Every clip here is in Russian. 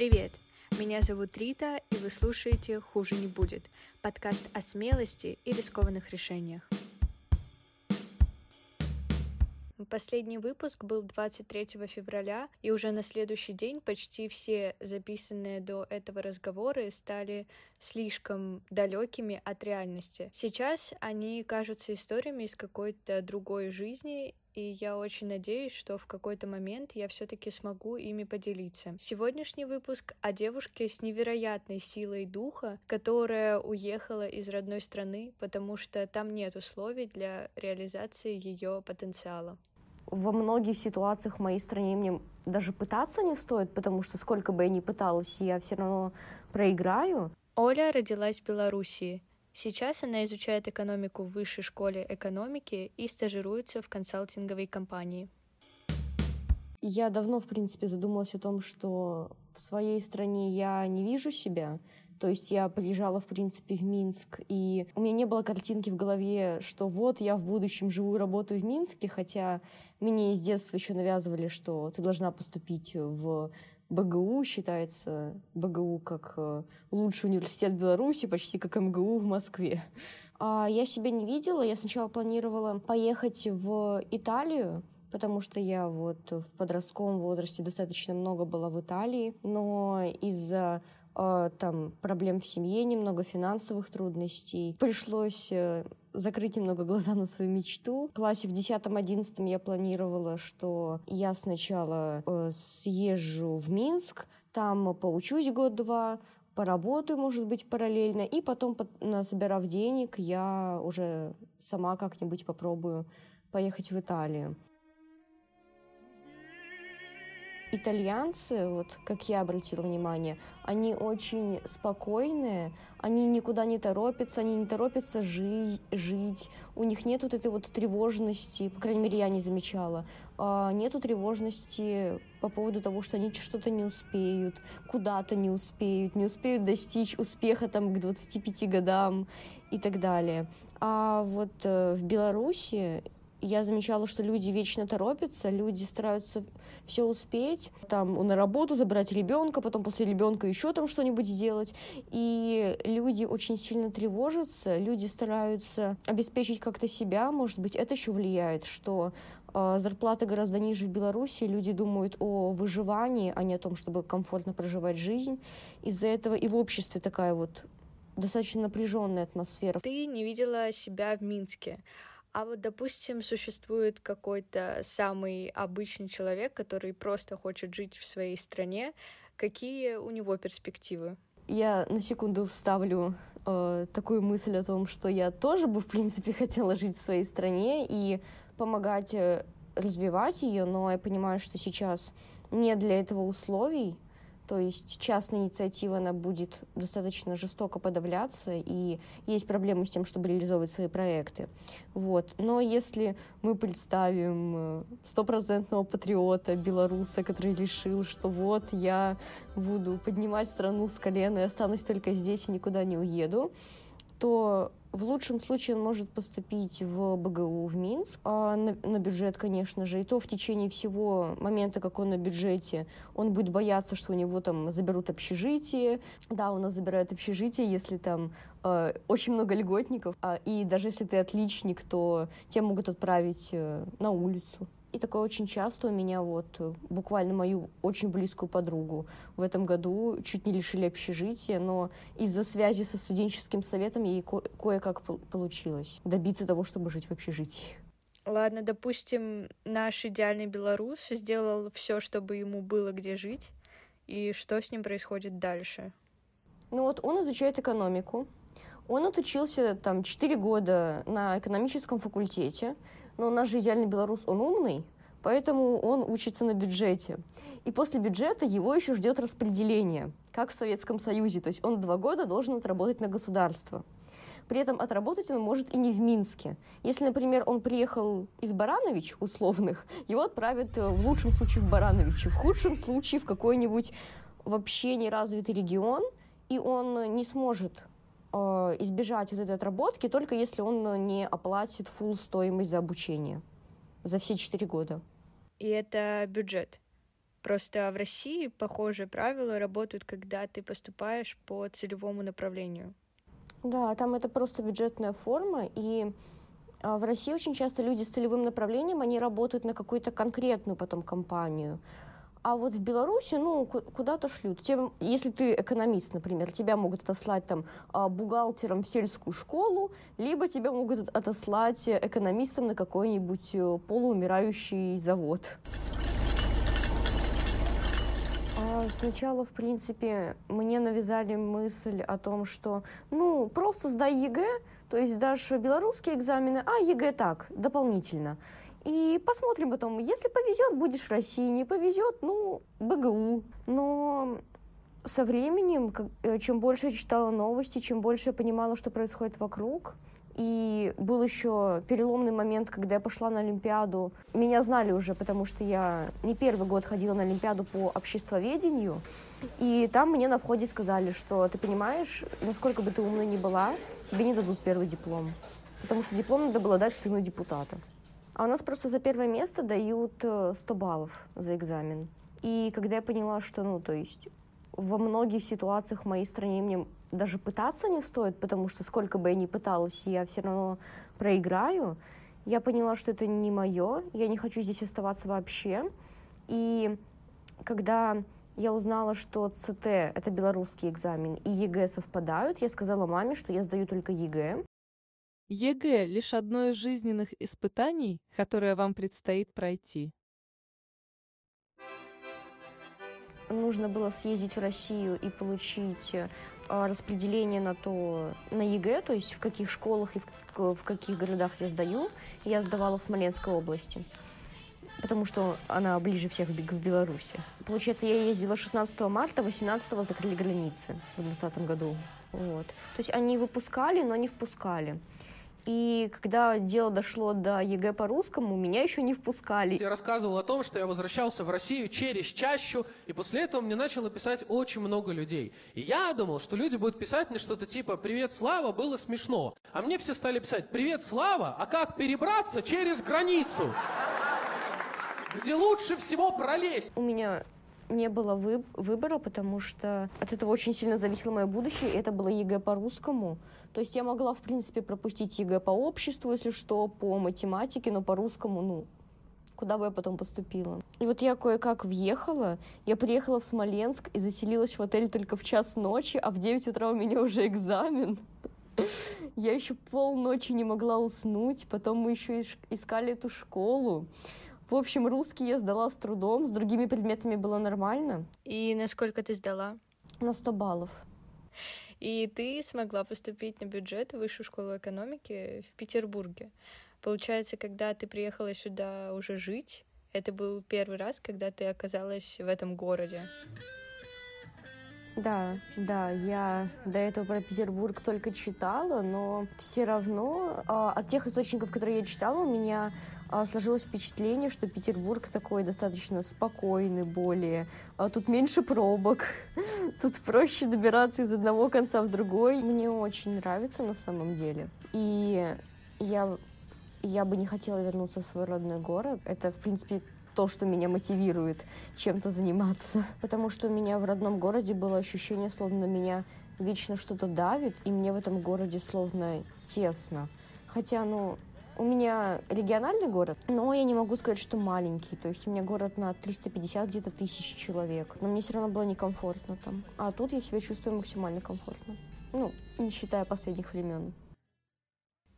Привет! Меня зовут Рита, и вы слушаете «Хуже не будет» — подкаст о смелости и рискованных решениях. Последний выпуск был 23 февраля, и уже на следующий день почти все записанные до этого разговоры стали слишком далекими от реальности. Сейчас они кажутся историями из какой-то другой жизни, и я очень надеюсь, что в какой-то момент я все-таки смогу ими поделиться. Сегодняшний выпуск о девушке с невероятной силой духа, которая уехала из родной страны, потому что там нет условий для реализации ее потенциала. Во многих ситуациях в моей стране мне даже пытаться не стоит, потому что сколько бы я ни пыталась, я все равно проиграю. Оля родилась в Белоруссии, Сейчас она изучает экономику в высшей школе экономики и стажируется в консалтинговой компании. Я давно, в принципе, задумалась о том, что в своей стране я не вижу себя. То есть я приезжала, в принципе, в Минск, и у меня не было картинки в голове, что вот я в будущем живу и работаю в Минске, хотя мне из детства еще навязывали, что ты должна поступить в БГУ считается БГУ как э, лучший университет Беларуси, почти как МГУ в Москве. А я себя не видела. Я сначала планировала поехать в Италию, потому что я вот в подростковом возрасте достаточно много была в Италии, но из-за э, там проблем в семье, немного финансовых трудностей, пришлось э, закрыть немного глаза на свою мечту. В классе в 10-11 я планировала, что я сначала э, съезжу в Минск, там поучусь год-два, поработаю, может быть, параллельно, и потом, собирав денег, я уже сама как-нибудь попробую поехать в Италию итальянцы, вот как я обратила внимание, они очень спокойные, они никуда не торопятся, они не торопятся жи- жить, у них нет вот этой вот тревожности, по крайней мере, я не замечала, а, нету тревожности по поводу того, что они что-то не успеют, куда-то не успеют, не успеют достичь успеха там к 25 годам и так далее. А вот э, в Беларуси я замечала, что люди вечно торопятся, люди стараются все успеть, там на работу забрать ребенка, потом после ребенка еще там что-нибудь сделать. И люди очень сильно тревожатся, люди стараются обеспечить как-то себя, может быть, это еще влияет, что э, зарплаты гораздо ниже в Беларуси, люди думают о выживании, а не о том, чтобы комфортно проживать жизнь. Из-за этого и в обществе такая вот достаточно напряженная атмосфера. Ты не видела себя в Минске. А вот, допустим, существует какой-то самый обычный человек, который просто хочет жить в своей стране. Какие у него перспективы? Я на секунду вставлю э, такую мысль о том, что я тоже бы, в принципе, хотела жить в своей стране и помогать э, развивать ее, но я понимаю, что сейчас нет для этого условий, то есть частная инициатива, она будет достаточно жестоко подавляться, и есть проблемы с тем, чтобы реализовывать свои проекты. Вот. Но если мы представим э, стопроцентного патриота, белоруса, который решил, что вот я буду поднимать страну с колена и останусь только здесь и никуда не уеду, то в лучшем случае он может поступить в БГУ в Минск а на, на бюджет, конечно же, и то в течение всего момента, как он на бюджете, он будет бояться, что у него там заберут общежитие. Да, у нас забирают общежитие, если там э, очень много льготников, а, и даже если ты отличник, то тебя могут отправить э, на улицу. И такое очень часто у меня вот э, буквально мою очень близкую подругу в этом году чуть не лишили общежития, но из-за связи со студенческим советом ей ко- кое-как получилось добиться того, чтобы жить в общежитии. Ладно, допустим, наш идеальный белорус сделал все, чтобы ему было где жить, и что с ним происходит дальше? Ну вот он изучает экономику, он отучился там 4 года на экономическом факультете, но у нас же идеальный белорус, он умный, поэтому он учится на бюджете. И после бюджета его еще ждет распределение, как в Советском Союзе, то есть он два года должен отработать на государство. При этом отработать он может и не в Минске. Если, например, он приехал из Баранович, условных, его отправят э, в лучшем случае в Баранович, в худшем случае в какой-нибудь вообще неразвитый регион, и он не сможет избежать вот этой отработки, только если он не оплатит full стоимость за обучение за все четыре года. И это бюджет? Просто в России похожие правила работают, когда ты поступаешь по целевому направлению. Да, там это просто бюджетная форма, и а, в России очень часто люди с целевым направлением, они работают на какую-то конкретную потом компанию. А вот в Беларуси, ну, куда-то шлют. Тем, если ты экономист, например, тебя могут отослать там а, бухгалтером в сельскую школу, либо тебя могут отослать экономистом на какой-нибудь э, полуумирающий завод. А сначала, в принципе, мне навязали мысль о том, что, ну, просто сдай ЕГЭ, то есть сдашь белорусские экзамены, а ЕГЭ так, дополнительно. И посмотрим потом, если повезет, будешь в России, не повезет, ну, БГУ. Но со временем, э, чем больше я читала новости, чем больше я понимала, что происходит вокруг, и был еще переломный момент, когда я пошла на Олимпиаду. Меня знали уже, потому что я не первый год ходила на Олимпиаду по обществоведению. И там мне на входе сказали, что ты понимаешь, насколько бы ты умной ни была, тебе не дадут первый диплом. Потому что диплом надо было дать сыну депутата. А у нас просто за первое место дают 100 э, баллов за экзамен. И когда я поняла, что, ну, то есть во многих ситуациях в моей стране мне даже пытаться не стоит, потому что сколько бы я ни пыталась, я все равно проиграю. Я поняла, что это не мое, я не хочу здесь оставаться вообще. И когда я узнала, что ЦТ — это белорусский экзамен, и ЕГЭ совпадают, я сказала маме, что я сдаю только ЕГЭ. ЕГЭ — лишь одно из жизненных испытаний, которое вам предстоит пройти. Нужно было съездить в Россию и получить а, распределение на то, на ЕГЭ, то есть в каких школах и в, в каких городах я сдаю. Я сдавала в Смоленской области, потому что она ближе всех к Беларуси. Получается, я ездила 16 марта, 18 закрыли границы в 2020 году. Вот. То есть они выпускали, но не впускали. И когда дело дошло до ЕГЭ по русскому, меня еще не впускали. Я рассказывал о том, что я возвращался в Россию через чащу, и после этого мне начало писать очень много людей. И я думал, что люди будут писать мне что-то типа «Привет, Слава, было смешно». А мне все стали писать «Привет, Слава, а как перебраться через границу?» Где лучше всего пролезть? У меня не было вы выбора, потому что от этого очень сильно зависело мое будущее, это было ЕГЭ по русскому. То есть я могла, в принципе, пропустить ЕГЭ по обществу, если что, по математике, но по русскому, ну, куда бы я потом поступила. И вот я кое-как въехала, я приехала в Смоленск и заселилась в отель только в час ночи, а в 9 утра у меня уже экзамен. Я еще полночи не могла уснуть, потом мы еще искали эту школу. В общем, русский я сдала с трудом, с другими предметами было нормально. И насколько ты сдала? На 100 баллов. И ты смогла поступить на бюджет в Высшую школу экономики в Петербурге. Получается, когда ты приехала сюда уже жить, это был первый раз, когда ты оказалась в этом городе. Да, да, я до этого про Петербург только читала, но все равно э, от тех источников, которые я читала, у меня сложилось впечатление, что Петербург такой достаточно спокойный, более. А тут меньше пробок, тут проще добираться из одного конца в другой. Мне очень нравится на самом деле. И я я бы не хотела вернуться в свой родной город. Это, в принципе, то, что меня мотивирует чем-то заниматься. Потому что у меня в родном городе было ощущение, словно меня вечно что-то давит, и мне в этом городе словно тесно. Хотя, ну, у меня региональный город, но я не могу сказать, что маленький. То есть у меня город на 350 где-то тысяч человек. Но мне все равно было некомфортно там. А тут я себя чувствую максимально комфортно. Ну, не считая последних времен.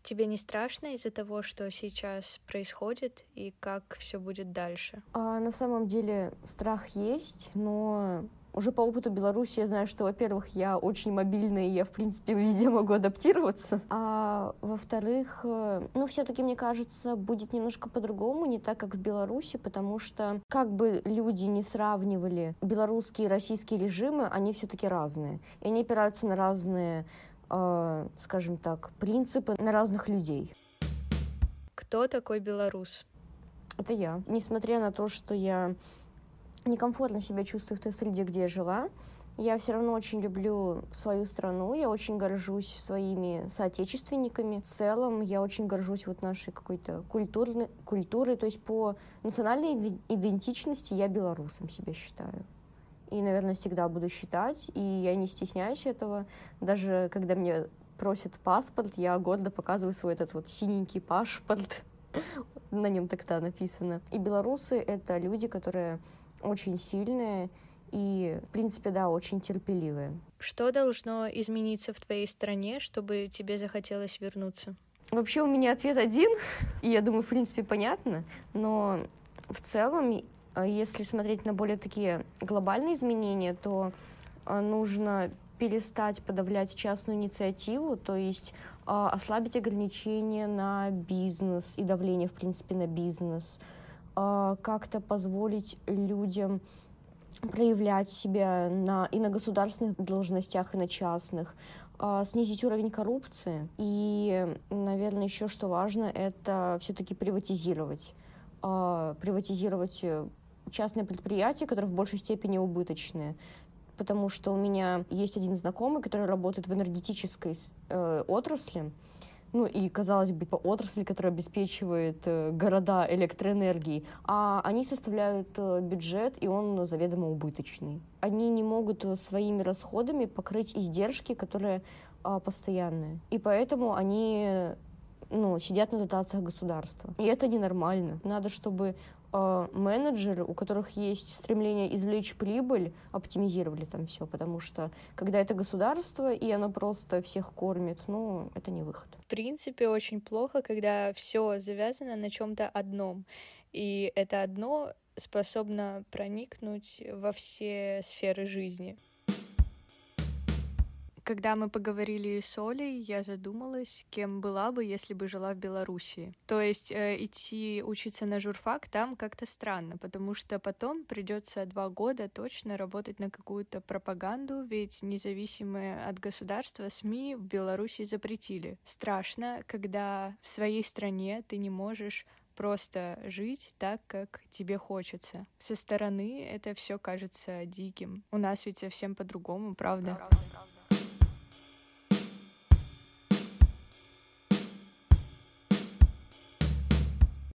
Тебе не страшно из-за того, что сейчас происходит и как все будет дальше? А, на самом деле страх есть, но уже по опыту Беларуси я знаю, что, во-первых, я очень мобильная, и я, в принципе, везде могу адаптироваться. А во-вторых, э, ну, все-таки, мне кажется, будет немножко по-другому, не так, как в Беларуси, потому что, как бы люди не сравнивали белорусские и российские режимы, они все-таки разные. И они опираются на разные э, скажем так, принципы на разных людей. Кто такой белорус? Это я. Несмотря на то, что я некомфортно себя чувствую в той среде, где я жила, я все равно очень люблю свою страну, я очень горжусь своими соотечественниками. В целом, я очень горжусь вот нашей какой-то культурной, культурой, то есть по национальной идентичности я белорусом себя считаю. И, наверное, всегда буду считать, и я не стесняюсь этого. Даже когда мне просят паспорт, я гордо показываю свой этот вот синенький паспорт. На нем тогда написано. И белорусы — это люди, которые очень сильные, и, в принципе, да, очень терпеливые. Что должно измениться в твоей стране, чтобы тебе захотелось вернуться? Вообще у меня ответ один, и я думаю, в принципе, понятно, но в целом, э, если смотреть на более такие глобальные изменения, то э, нужно перестать подавлять частную инициативу, то есть э, ослабить ограничения на бизнес и давление, в принципе, на бизнес, как-то позволить людям проявлять себя на, и на государственных должностях, и на частных, э, снизить уровень коррупции. И, наверное, еще что важно, это все-таки приватизировать. Э, приватизировать э, частные предприятия, которые в большей степени убыточные. Потому что у меня есть один знакомый, который работает в энергетической э, отрасли, ну и, казалось бы, по отрасли, которая обеспечивает э, города электроэнергией, а они составляют э, бюджет, и он заведомо убыточный. Они не могут э, своими расходами покрыть издержки, которые а, постоянные. И поэтому они ну, сидят на дотациях государства. И это ненормально. Надо, чтобы менеджеры, у которых есть стремление извлечь прибыль, оптимизировали там все, потому что когда это государство, и оно просто всех кормит, ну, это не выход. В принципе, очень плохо, когда все завязано на чем-то одном. И это одно способно проникнуть во все сферы жизни. Когда мы поговорили с Олей, я задумалась, кем была бы, если бы жила в Беларуси. То есть э, идти учиться на журфак там как-то странно, потому что потом придется два года точно работать на какую-то пропаганду, ведь независимые от государства СМИ в Беларуси запретили. Страшно, когда в своей стране ты не можешь просто жить так, как тебе хочется. Со стороны это все кажется диким. У нас ведь совсем по-другому, правда? правда, правда.